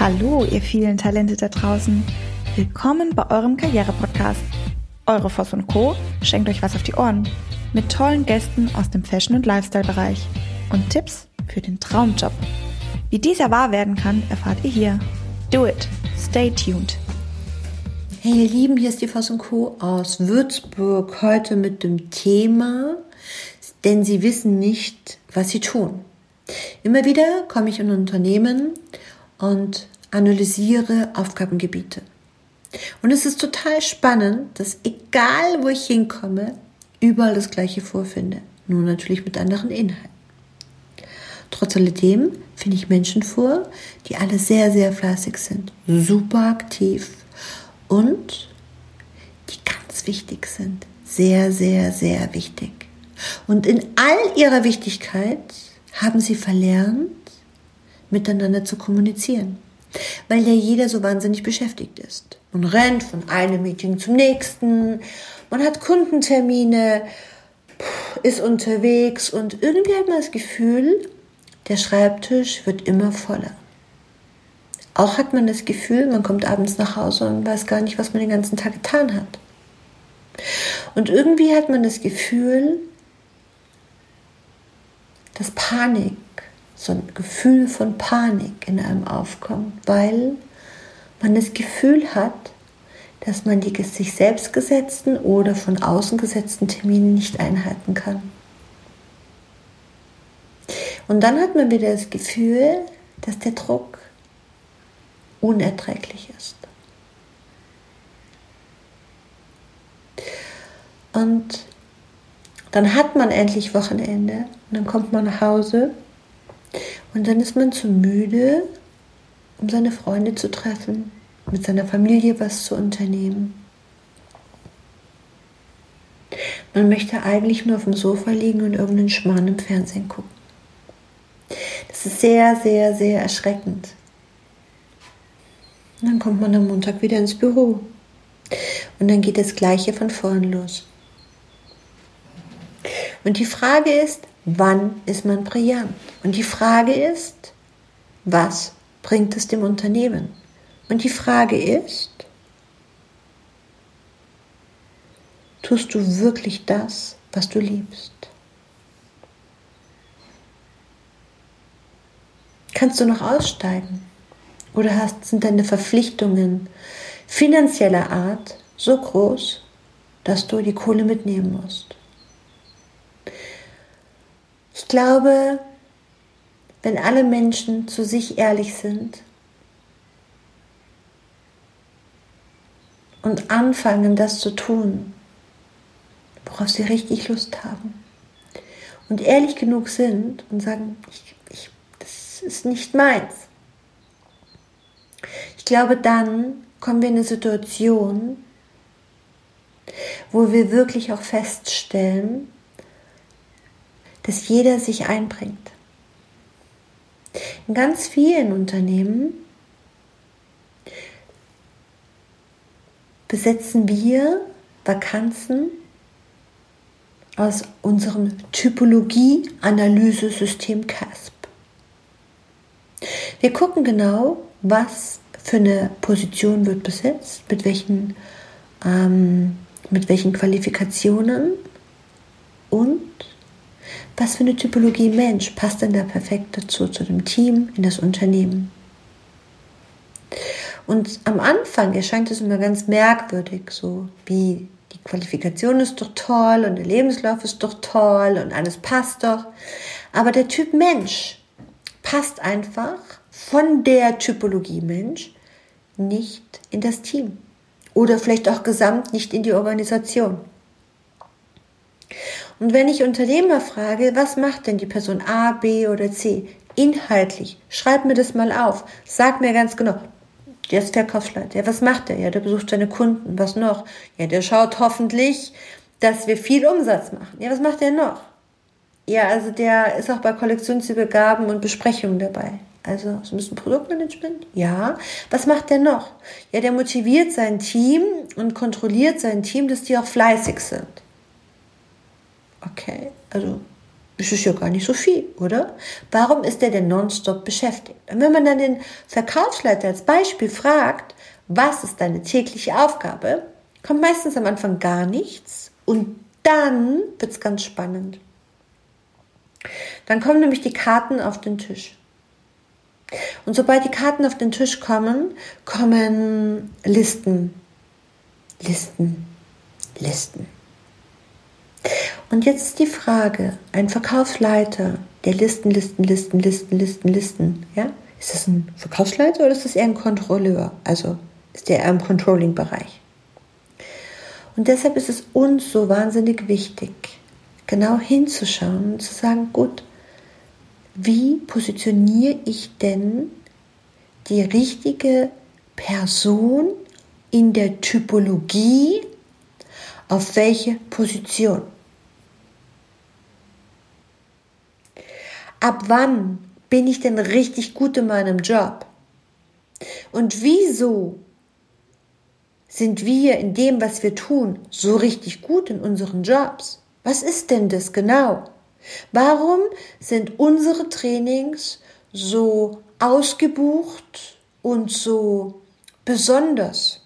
Hallo, ihr vielen Talente da draußen. Willkommen bei eurem Karriere-Podcast. Eure Voss und Co. schenkt euch was auf die Ohren. Mit tollen Gästen aus dem Fashion- und Lifestyle-Bereich. Und Tipps für den Traumjob. Wie dieser wahr werden kann, erfahrt ihr hier. Do it. Stay tuned. Hey ihr Lieben, hier ist die Voss und Co. aus Würzburg. Heute mit dem Thema, denn sie wissen nicht, was sie tun. Immer wieder komme ich in Unternehmen und analysiere Aufgabengebiete. Und es ist total spannend, dass egal wo ich hinkomme, überall das Gleiche vorfinde. Nur natürlich mit anderen Inhalten. Trotz alledem finde ich Menschen vor, die alle sehr, sehr fleißig sind, super aktiv und die ganz wichtig sind. Sehr, sehr, sehr wichtig. Und in all ihrer Wichtigkeit haben sie verlernt, miteinander zu kommunizieren. Weil ja jeder so wahnsinnig beschäftigt ist. Man rennt von einem Meeting zum nächsten, man hat Kundentermine, ist unterwegs und irgendwie hat man das Gefühl, der Schreibtisch wird immer voller. Auch hat man das Gefühl, man kommt abends nach Hause und weiß gar nicht, was man den ganzen Tag getan hat. Und irgendwie hat man das Gefühl, dass Panik so ein Gefühl von Panik in einem aufkommt, weil man das Gefühl hat, dass man die sich selbst gesetzten oder von außen gesetzten Termine nicht einhalten kann. Und dann hat man wieder das Gefühl, dass der Druck unerträglich ist. Und dann hat man endlich Wochenende und dann kommt man nach Hause und dann ist man zu müde, um seine Freunde zu treffen, mit seiner Familie was zu unternehmen. Man möchte eigentlich nur auf dem Sofa liegen und irgendeinen Schmarrn im Fernsehen gucken. Das ist sehr, sehr, sehr erschreckend. Und dann kommt man am Montag wieder ins Büro. Und dann geht das Gleiche von vorn los. Und die Frage ist, wann ist man brillant? Und die Frage ist, was bringt es dem Unternehmen? Und die Frage ist, tust du wirklich das, was du liebst? Kannst du noch aussteigen? Oder hast, sind deine Verpflichtungen finanzieller Art so groß, dass du die Kohle mitnehmen musst? Ich glaube, wenn alle Menschen zu sich ehrlich sind und anfangen, das zu tun, worauf sie richtig Lust haben und ehrlich genug sind und sagen, ich, ich, das ist nicht meins. Ich glaube, dann kommen wir in eine Situation, wo wir wirklich auch feststellen, dass jeder sich einbringt. In ganz vielen Unternehmen besetzen wir Vakanzen aus unserem Typologie-Analysesystem CASP. Wir gucken genau, was für eine Position wird besetzt, mit welchen, ähm, mit welchen Qualifikationen und was für eine Typologie Mensch passt denn da perfekt dazu, zu dem Team, in das Unternehmen? Und am Anfang erscheint es immer ganz merkwürdig, so wie die Qualifikation ist doch toll und der Lebenslauf ist doch toll und alles passt doch. Aber der Typ Mensch passt einfach von der Typologie Mensch nicht in das Team oder vielleicht auch gesamt nicht in die Organisation. Und wenn ich Unternehmer frage, was macht denn die Person A, B oder C? Inhaltlich, schreib mir das mal auf. Sag mir ganz genau, der ist Verkaufsleiter. Ja, was macht der? Ja, der besucht seine Kunden. Was noch? Ja, der schaut hoffentlich, dass wir viel Umsatz machen. Ja, was macht der noch? Ja, also der ist auch bei Kollektionsübergaben und Besprechungen dabei. Also so ein bisschen Produktmanagement? Ja. Was macht der noch? Ja, der motiviert sein Team und kontrolliert sein Team, dass die auch fleißig sind. Okay, also Das ist ja gar nicht so viel, oder? Warum ist er denn nonstop beschäftigt? Und wenn man dann den Verkaufsleiter als Beispiel fragt, was ist deine tägliche Aufgabe, kommt meistens am Anfang gar nichts und dann wird es ganz spannend. Dann kommen nämlich die Karten auf den Tisch. Und sobald die Karten auf den Tisch kommen, kommen Listen. Listen. Listen. Und jetzt ist die Frage, ein Verkaufsleiter, der Listen, Listen, Listen, Listen, Listen, Listen, ja? Ist das ein Verkaufsleiter oder ist das eher ein Kontrolleur? Also ist der eher im Controlling-Bereich? Und deshalb ist es uns so wahnsinnig wichtig, genau hinzuschauen und zu sagen, gut, wie positioniere ich denn die richtige Person in der Typologie auf welche Position? Ab wann bin ich denn richtig gut in meinem Job? Und wieso sind wir in dem, was wir tun, so richtig gut in unseren Jobs? Was ist denn das genau? Warum sind unsere Trainings so ausgebucht und so besonders?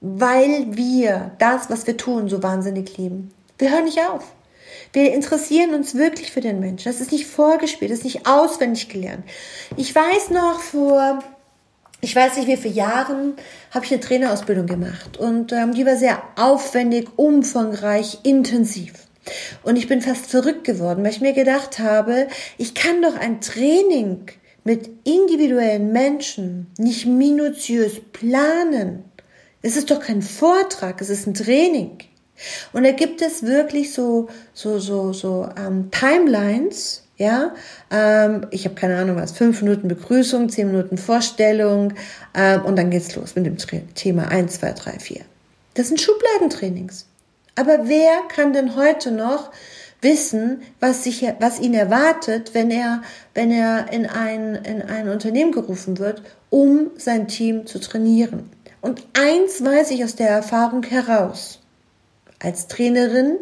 Weil wir das, was wir tun, so wahnsinnig lieben. Wir hören nicht auf. Wir interessieren uns wirklich für den Menschen. Das ist nicht vorgespielt, das ist nicht auswendig gelernt. Ich weiß noch vor, ich weiß nicht wie viele Jahren, habe ich eine Trainerausbildung gemacht und ähm, die war sehr aufwendig, umfangreich, intensiv. Und ich bin fast verrückt geworden, weil ich mir gedacht habe, ich kann doch ein Training mit individuellen Menschen nicht minutiös planen. Es ist doch kein Vortrag, es ist ein Training. Und da gibt es wirklich so, so, so, so ähm, Timelines, ja, ähm, ich habe keine Ahnung was, fünf Minuten Begrüßung, zehn Minuten Vorstellung ähm, und dann geht's los mit dem Thema eins, zwei, drei, vier. Das sind Schubladentrainings. Aber wer kann denn heute noch wissen, was, sich, was ihn erwartet, wenn er, wenn er in, ein, in ein Unternehmen gerufen wird, um sein Team zu trainieren? Und eins weiß ich aus der Erfahrung heraus. Als Trainerin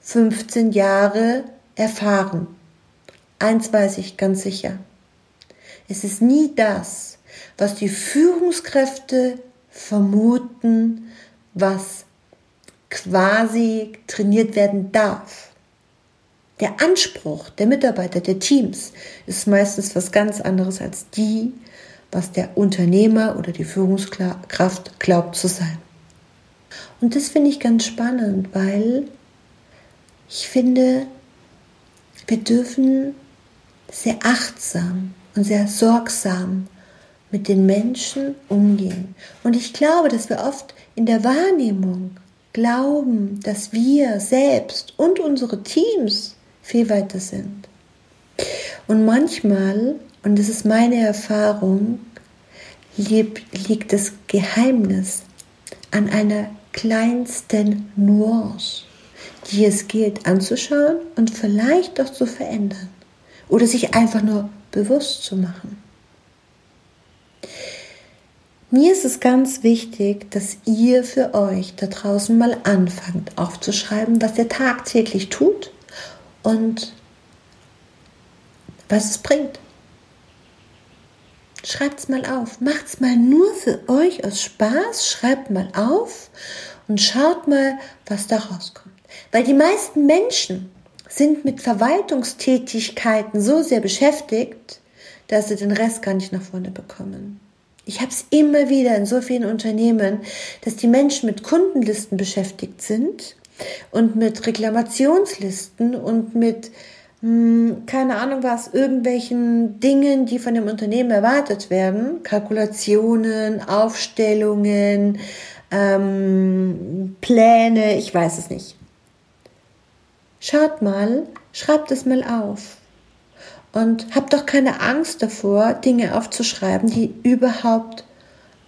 15 Jahre erfahren. Eins weiß ich ganz sicher. Es ist nie das, was die Führungskräfte vermuten, was quasi trainiert werden darf. Der Anspruch der Mitarbeiter, der Teams ist meistens was ganz anderes als die, was der Unternehmer oder die Führungskraft glaubt zu sein. Und das finde ich ganz spannend, weil ich finde, wir dürfen sehr achtsam und sehr sorgsam mit den Menschen umgehen. Und ich glaube, dass wir oft in der Wahrnehmung glauben, dass wir selbst und unsere Teams viel weiter sind. Und manchmal, und das ist meine Erfahrung, liegt das Geheimnis an einer kleinsten Nuance, die es gilt anzuschauen und vielleicht auch zu verändern oder sich einfach nur bewusst zu machen. Mir ist es ganz wichtig, dass ihr für euch da draußen mal anfangt aufzuschreiben, was ihr tagtäglich tut und was es bringt. Schreibt es mal auf. Macht es mal nur für euch aus Spaß. Schreibt mal auf und schaut mal, was da rauskommt. Weil die meisten Menschen sind mit Verwaltungstätigkeiten so sehr beschäftigt, dass sie den Rest gar nicht nach vorne bekommen. Ich habe es immer wieder in so vielen Unternehmen, dass die Menschen mit Kundenlisten beschäftigt sind und mit Reklamationslisten und mit, keine Ahnung was, irgendwelchen Dingen, die von dem Unternehmen erwartet werden, Kalkulationen, Aufstellungen, ähm, Pläne, ich weiß es nicht. Schaut mal, schreibt es mal auf. Und habt doch keine Angst davor, Dinge aufzuschreiben, die überhaupt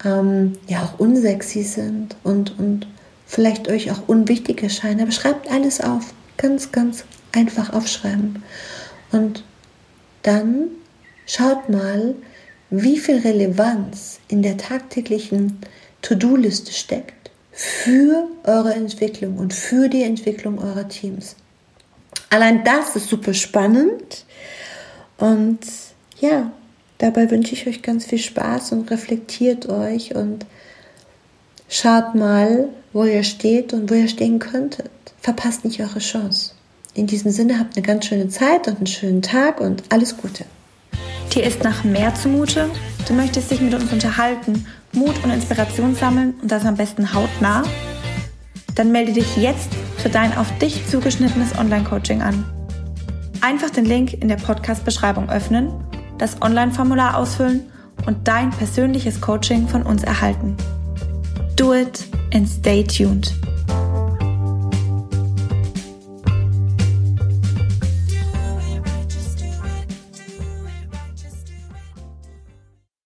ähm, ja auch unsexy sind und, und vielleicht euch auch unwichtig erscheinen. Aber schreibt alles auf. Ganz, ganz einfach aufschreiben. Und dann schaut mal, wie viel Relevanz in der tagtäglichen To-Do-Liste steckt für eure Entwicklung und für die Entwicklung eurer Teams. Allein das ist super spannend. Und ja, dabei wünsche ich euch ganz viel Spaß und reflektiert euch und schaut mal, wo ihr steht und wo ihr stehen könntet. Verpasst nicht eure Chance. In diesem Sinne habt eine ganz schöne Zeit und einen schönen Tag und alles Gute. Dir ist nach mehr zumute? Du möchtest dich mit uns unterhalten, Mut und Inspiration sammeln und das am besten hautnah? Dann melde dich jetzt für dein auf dich zugeschnittenes Online-Coaching an. Einfach den Link in der Podcast-Beschreibung öffnen, das Online-Formular ausfüllen und dein persönliches Coaching von uns erhalten. Do it and stay tuned.